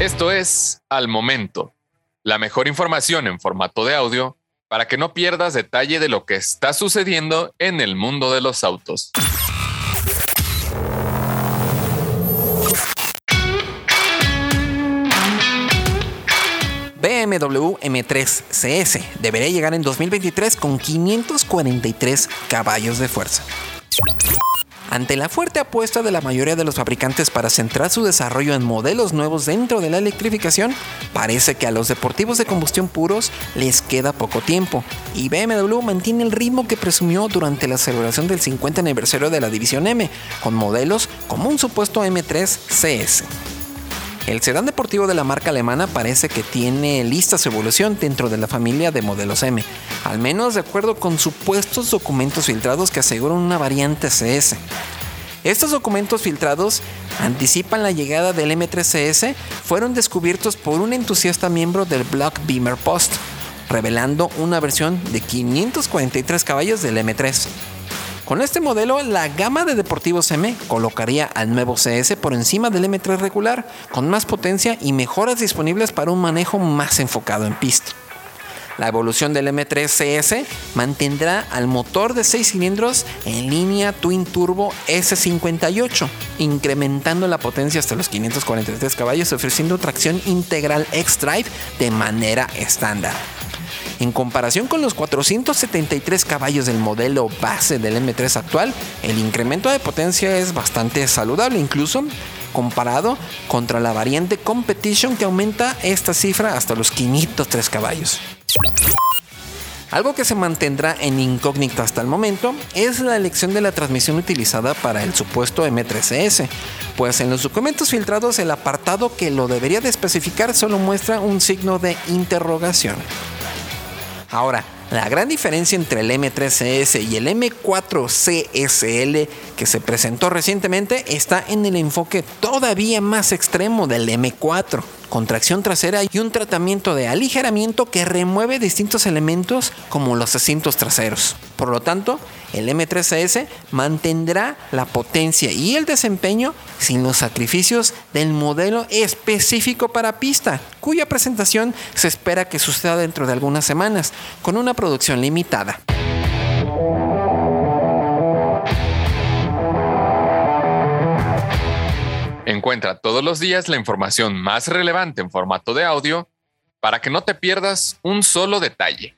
Esto es Al Momento, la mejor información en formato de audio para que no pierdas detalle de lo que está sucediendo en el mundo de los autos. BMW M3 CS debería llegar en 2023 con 543 caballos de fuerza. Ante la fuerte apuesta de la mayoría de los fabricantes para centrar su desarrollo en modelos nuevos dentro de la electrificación, parece que a los deportivos de combustión puros les queda poco tiempo, y BMW mantiene el ritmo que presumió durante la celebración del 50 aniversario de la división M, con modelos como un supuesto M3 CS. El sedán deportivo de la marca alemana parece que tiene lista su evolución dentro de la familia de modelos M, al menos de acuerdo con supuestos documentos filtrados que aseguran una variante CS. Estos documentos filtrados anticipan la llegada del M3CS, fueron descubiertos por un entusiasta miembro del blog Beamer Post, revelando una versión de 543 caballos del M3. Con este modelo, la gama de deportivos M colocaría al nuevo CS por encima del M3 regular, con más potencia y mejoras disponibles para un manejo más enfocado en pista. La evolución del M3 CS mantendrá al motor de 6 cilindros en línea Twin Turbo S58, incrementando la potencia hasta los 543 caballos, ofreciendo tracción integral X-Drive de manera estándar. En comparación con los 473 caballos del modelo base del M3 actual, el incremento de potencia es bastante saludable, incluso comparado contra la variante Competition que aumenta esta cifra hasta los 503 caballos. Algo que se mantendrá en incógnito hasta el momento es la elección de la transmisión utilizada para el supuesto M3CS, pues en los documentos filtrados el apartado que lo debería de especificar solo muestra un signo de interrogación. Ahora, la gran diferencia entre el M3CS y el M4CSL que se presentó recientemente está en el enfoque todavía más extremo del M4 con tracción trasera y un tratamiento de aligeramiento que remueve distintos elementos como los asientos traseros. Por lo tanto, el M3CS mantendrá la potencia y el desempeño sin los sacrificios del modelo específico para pista, cuya presentación se espera que suceda dentro de algunas semanas, con una producción limitada. Encuentra todos los días la información más relevante en formato de audio para que no te pierdas un solo detalle.